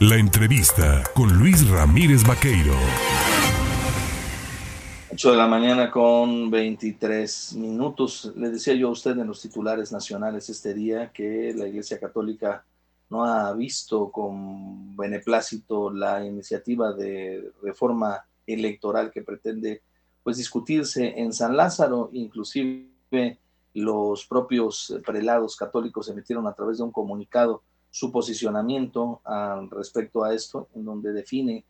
La entrevista con Luis Ramírez Vaqueiro. 8 de la mañana con 23 minutos. Le decía yo a usted en los titulares nacionales este día que la Iglesia Católica no ha visto con beneplácito la iniciativa de reforma electoral que pretende pues discutirse en San Lázaro, inclusive los propios prelados católicos emitieron a través de un comunicado su posicionamiento respecto a esto, en donde define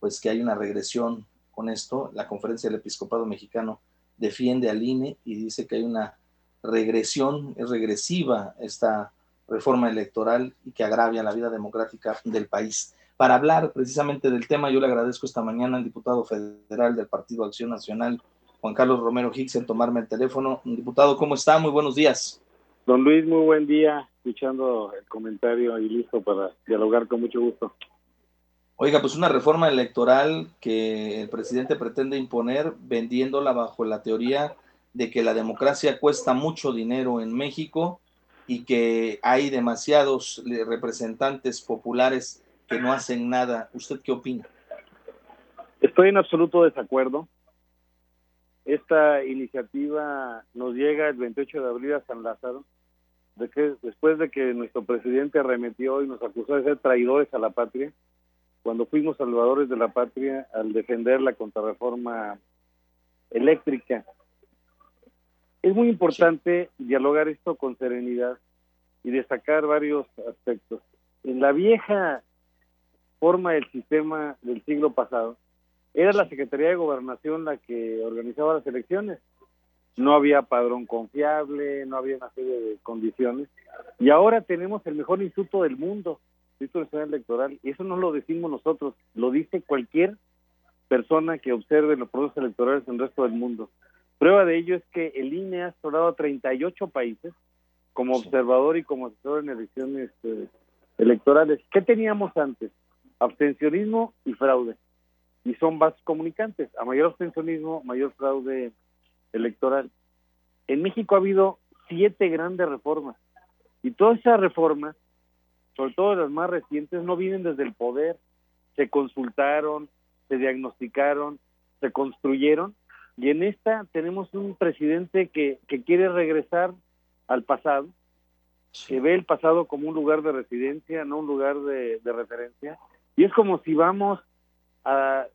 pues que hay una regresión con esto. La Conferencia del Episcopado Mexicano defiende al INE y dice que hay una regresión, es regresiva esta reforma electoral y que agravia la vida democrática del país. Para hablar precisamente del tema, yo le agradezco esta mañana al diputado federal del Partido Acción Nacional, Juan Carlos Romero Hicks, en tomarme el teléfono. Diputado, ¿cómo está? Muy buenos días. Don Luis, muy buen día escuchando el comentario y listo para dialogar con mucho gusto. Oiga, pues una reforma electoral que el presidente pretende imponer vendiéndola bajo la teoría de que la democracia cuesta mucho dinero en México y que hay demasiados representantes populares que no hacen nada. ¿Usted qué opina? Estoy en absoluto desacuerdo. Esta iniciativa nos llega el 28 de abril a San Lázaro de que después de que nuestro presidente arremetió y nos acusó de ser traidores a la patria, cuando fuimos salvadores de la patria al defender la contrarreforma eléctrica. Es muy importante dialogar esto con serenidad y destacar varios aspectos. En la vieja forma del sistema del siglo pasado, era la Secretaría de Gobernación la que organizaba las elecciones no había padrón confiable, no había una serie de condiciones. Y ahora tenemos el mejor instituto del mundo, el Instituto Nacional Electoral, y eso no lo decimos nosotros, lo dice cualquier persona que observe los procesos electorales en el resto del mundo. Prueba de ello es que el INE ha explorado a 38 países como observador y como asesor en elecciones eh, electorales. ¿Qué teníamos antes? Abstencionismo y fraude. Y son vasos comunicantes. A mayor abstencionismo, mayor fraude electoral. En México ha habido siete grandes reformas y todas esas reformas, sobre todo las más recientes, no vienen desde el poder, se consultaron, se diagnosticaron, se construyeron y en esta tenemos un presidente que, que quiere regresar al pasado, que ve el pasado como un lugar de residencia, no un lugar de, de referencia. Y es como si vamos a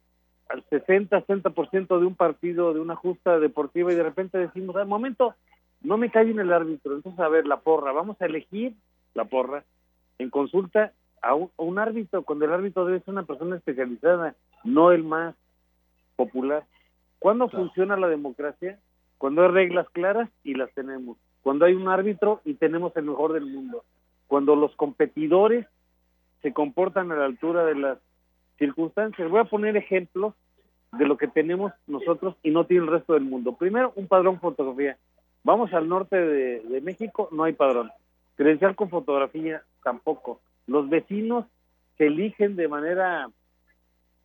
al 60, 60% de un partido, de una justa deportiva y de repente decimos, al momento no me cae en el árbitro, entonces a ver, la porra, vamos a elegir la porra en consulta a un, árbitro, cuando el árbitro debe ser una persona especializada, no el más popular. ¿Cuándo funciona la democracia? Cuando hay reglas claras y las tenemos. Cuando hay un árbitro y tenemos el mejor del mundo. Cuando los competidores se comportan a la altura de las circunstancias. Voy a poner ejemplos de lo que tenemos nosotros y no tiene el resto del mundo. Primero, un padrón fotografía. Vamos al norte de, México, no hay padrón. Credencial con fotografía, tampoco. Los vecinos se eligen de manera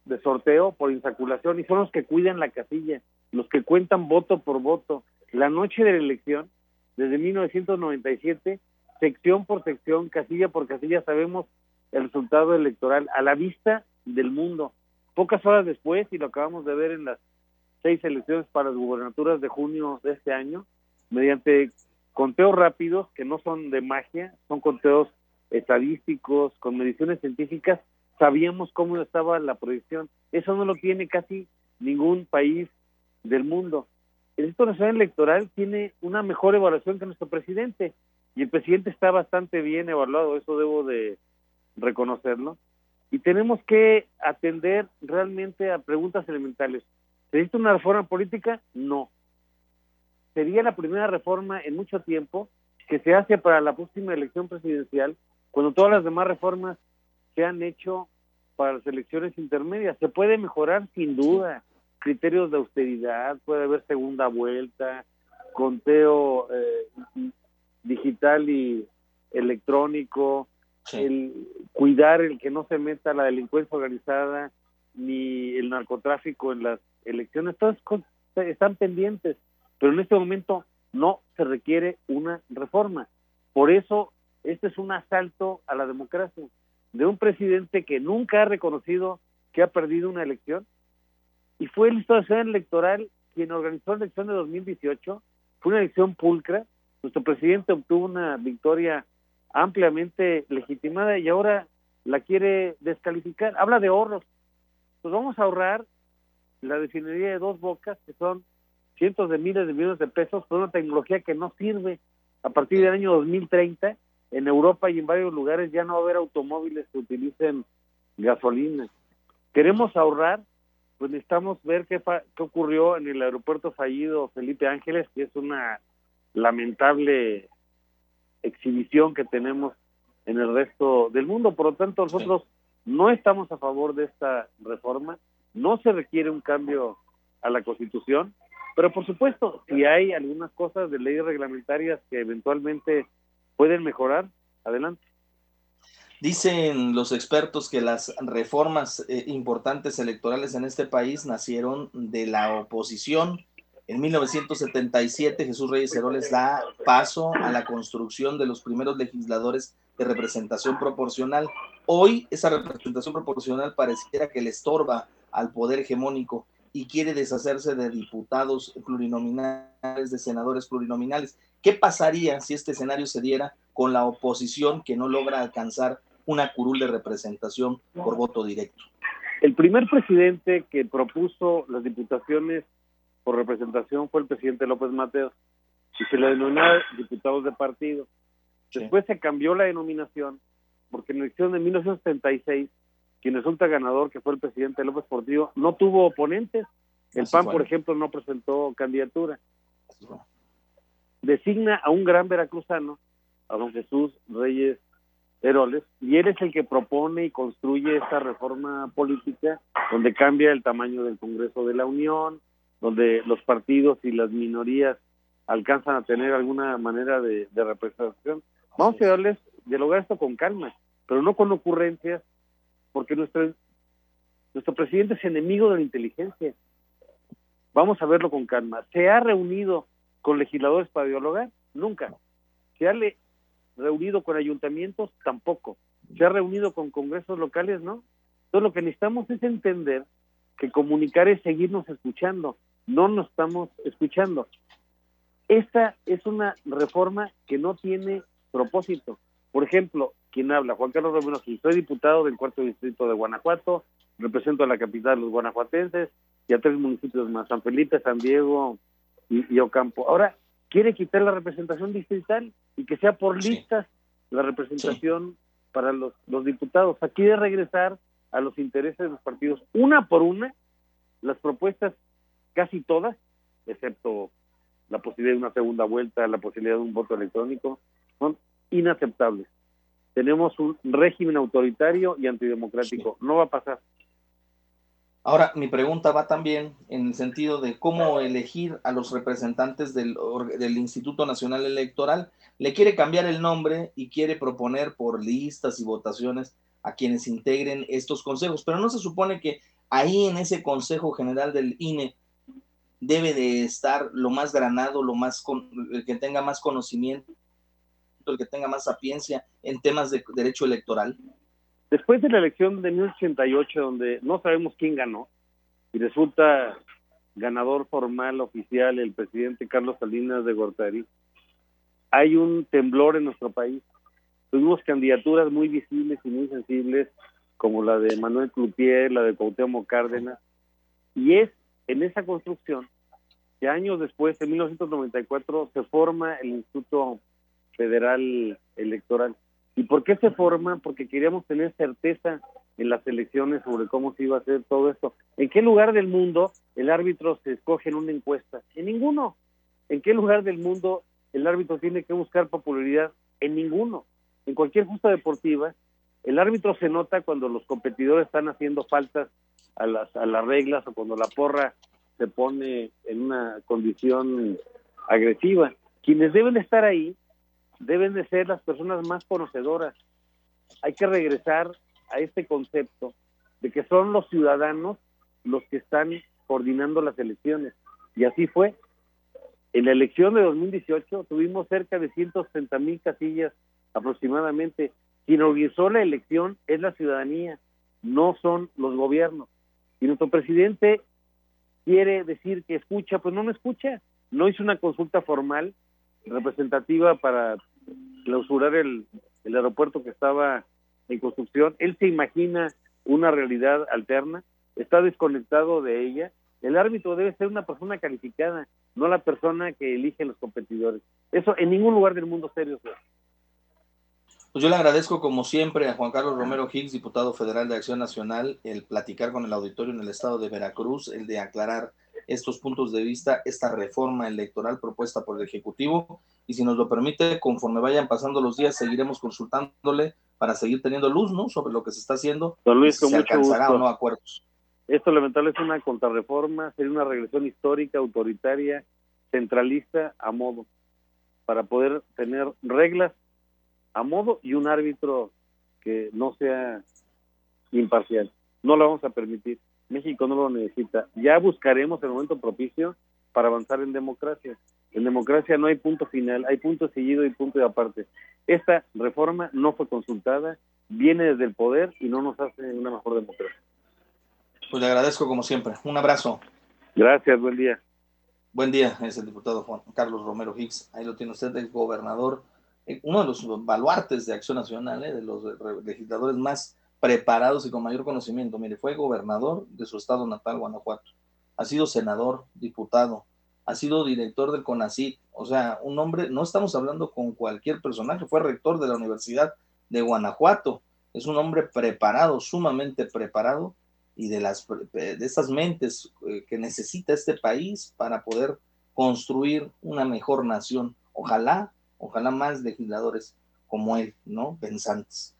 de sorteo por insaculación y son los que cuidan la casilla, los que cuentan voto por voto. La noche de la elección, desde 1997, sección por sección, casilla por casilla, sabemos el resultado electoral a la vista del mundo. Pocas horas después, y lo acabamos de ver en las seis elecciones para las gubernaturas de junio de este año, mediante conteos rápidos, que no son de magia, son conteos estadísticos, con mediciones científicas, sabíamos cómo estaba la proyección. Eso no lo tiene casi ningún país del mundo. El Instituto Nacional Electoral tiene una mejor evaluación que nuestro presidente, y el presidente está bastante bien evaluado, eso debo de reconocerlo y tenemos que atender realmente a preguntas elementales. ¿Se necesita una reforma política? No. Sería la primera reforma en mucho tiempo que se hace para la próxima elección presidencial, cuando todas las demás reformas se han hecho para las elecciones intermedias. Se puede mejorar sin duda criterios de austeridad, puede haber segunda vuelta, conteo eh, digital y electrónico, el cuidar el que no se meta la delincuencia organizada ni el narcotráfico en las elecciones, todas cosas están pendientes, pero en este momento no se requiere una reforma. Por eso este es un asalto a la democracia. de un presidente que nunca ha reconocido que ha perdido una elección y fue el Estado Electoral quien organizó la elección de 2018, fue una elección pulcra, nuestro presidente obtuvo una victoria ampliamente legitimada y ahora la quiere descalificar. Habla de ahorros. Pues vamos a ahorrar la refinería de dos bocas, que son cientos de miles de millones de pesos, por una tecnología que no sirve. A partir del año 2030, en Europa y en varios lugares ya no va a haber automóviles que utilicen gasolina. Queremos ahorrar, pues necesitamos ver qué, qué ocurrió en el aeropuerto fallido Felipe Ángeles, que es una lamentable exhibición que tenemos en el resto del mundo. Por lo tanto, nosotros no estamos a favor de esta reforma, no se requiere un cambio a la Constitución, pero por supuesto, si hay algunas cosas de leyes reglamentarias que eventualmente pueden mejorar, adelante. Dicen los expertos que las reformas eh, importantes electorales en este país nacieron de la oposición. En 1977 Jesús Reyes Heroles da paso a la construcción de los primeros legisladores de representación proporcional. Hoy esa representación proporcional pareciera que le estorba al poder hegemónico y quiere deshacerse de diputados plurinominales, de senadores plurinominales. ¿Qué pasaría si este escenario se diera con la oposición que no logra alcanzar una curul de representación por voto directo? El primer presidente que propuso las diputaciones por representación fue el presidente López Mateos y se le denominaba diputados de partido. Después se cambió la denominación porque en la elección de 1976, quien resulta ganador, que fue el presidente López Portillo, no tuvo oponentes. El PAN, por ejemplo, no presentó candidatura. Designa a un gran veracruzano, a don Jesús Reyes Heroles, y él es el que propone y construye esta reforma política donde cambia el tamaño del Congreso de la Unión, donde los partidos y las minorías alcanzan a tener alguna manera de representación. Vamos a darles, dialogar esto con calma, pero no con ocurrencias, porque nuestro, nuestro presidente es enemigo de la inteligencia. Vamos a verlo con calma. ¿Se ha reunido con legisladores para dialogar? Nunca. ¿Se ha reunido con ayuntamientos? Tampoco. ¿Se ha reunido con congresos locales? No. Entonces lo que necesitamos es entender que comunicar es seguirnos escuchando. No nos estamos escuchando. Esta es una reforma que no tiene propósito. Por ejemplo, quien habla, Juan Carlos Romero, soy diputado del cuarto distrito de Guanajuato, represento a la capital de los guanajuatenses y a tres municipios más, San Felipe, San Diego y, Ocampo. Ahora, quiere quitar la representación distrital y que sea por listas la representación para los, los diputados. Aquí de regresar a los intereses de los partidos, una por una, las propuestas, casi todas, excepto la posibilidad de una segunda vuelta, la posibilidad de un voto electrónico, son inaceptables. Tenemos un régimen autoritario y antidemocrático. No va a pasar. Ahora, mi pregunta va también en el sentido de cómo elegir a los representantes del, del, Instituto Nacional Electoral. Le quiere cambiar el nombre y quiere proponer por listas y votaciones a quienes integren estos consejos, pero no se supone que ahí en ese Consejo General del INE debe de estar lo más granado, lo más el que tenga más conocimiento el que tenga más sapiencia en temas de derecho electoral? Después de la elección de 1988, donde no sabemos quién ganó, y resulta ganador formal oficial el presidente Carlos Salinas de Gortari, hay un temblor en nuestro país. Tuvimos candidaturas muy visibles y muy sensibles, como la de Manuel Clutier, la de Cuauhtémoc Cárdenas, y es en esa construcción que años después, en 1994, se forma el Instituto Federal Electoral. ¿Y por qué se forma? Porque queríamos tener certeza en las elecciones sobre cómo se iba a hacer todo esto. ¿En qué lugar del mundo el árbitro se escoge en una encuesta? En ninguno. ¿En qué lugar del mundo el árbitro tiene que buscar popularidad? En ninguno. En cualquier justa deportiva, el árbitro se nota cuando los competidores están haciendo faltas a las, a las reglas o cuando la porra se pone en una condición agresiva. Quienes deben estar ahí deben de ser las personas más conocedoras. Hay que regresar a este concepto de que son los ciudadanos los que están coordinando las elecciones. Y así fue. En la elección de 2018 tuvimos cerca de 160 mil casillas aproximadamente. quien organizó la elección es la ciudadanía, no son los gobiernos. Y nuestro presidente quiere decir que escucha, pues no me escucha. No hizo una consulta formal representativa para clausurar el, el aeropuerto que estaba en construcción. Él se imagina una realidad alterna, está desconectado de ella. El árbitro debe ser una persona calificada, no la persona que elige los competidores. Eso en ningún lugar del mundo serio se pues yo le agradezco como siempre a Juan Carlos Romero Higgs, diputado federal de Acción Nacional, el platicar con el auditorio en el estado de Veracruz, el de aclarar estos puntos de vista, esta reforma electoral propuesta por el Ejecutivo. Y si nos lo permite, conforme vayan pasando los días, seguiremos consultándole para seguir teniendo luz ¿no? sobre lo que se está haciendo. Don Luis, si se alcanzará o no acuerdos. Esto lamentablemente es una contrarreforma, sería una regresión histórica, autoritaria, centralista a modo, para poder tener reglas a modo y un árbitro que no sea imparcial. No lo vamos a permitir. México no lo necesita. Ya buscaremos el momento propicio para avanzar en democracia. En democracia no hay punto final, hay punto seguido y punto de aparte. Esta reforma no fue consultada, viene desde el poder y no nos hace una mejor democracia. Pues le agradezco como siempre. Un abrazo. Gracias, buen día. Buen día, es el diputado Juan Carlos Romero Hicks. Ahí lo tiene usted, el gobernador uno de los baluartes de Acción Nacional, eh, de los legisladores más preparados y con mayor conocimiento. Mire, fue gobernador de su estado natal, Guanajuato. Ha sido senador, diputado, ha sido director del CONACIT. O sea, un hombre, no estamos hablando con cualquier personaje, fue rector de la Universidad de Guanajuato. Es un hombre preparado, sumamente preparado y de, las, de estas mentes eh, que necesita este país para poder construir una mejor nación. Ojalá Ojalá más legisladores como él, ¿no? Pensantes.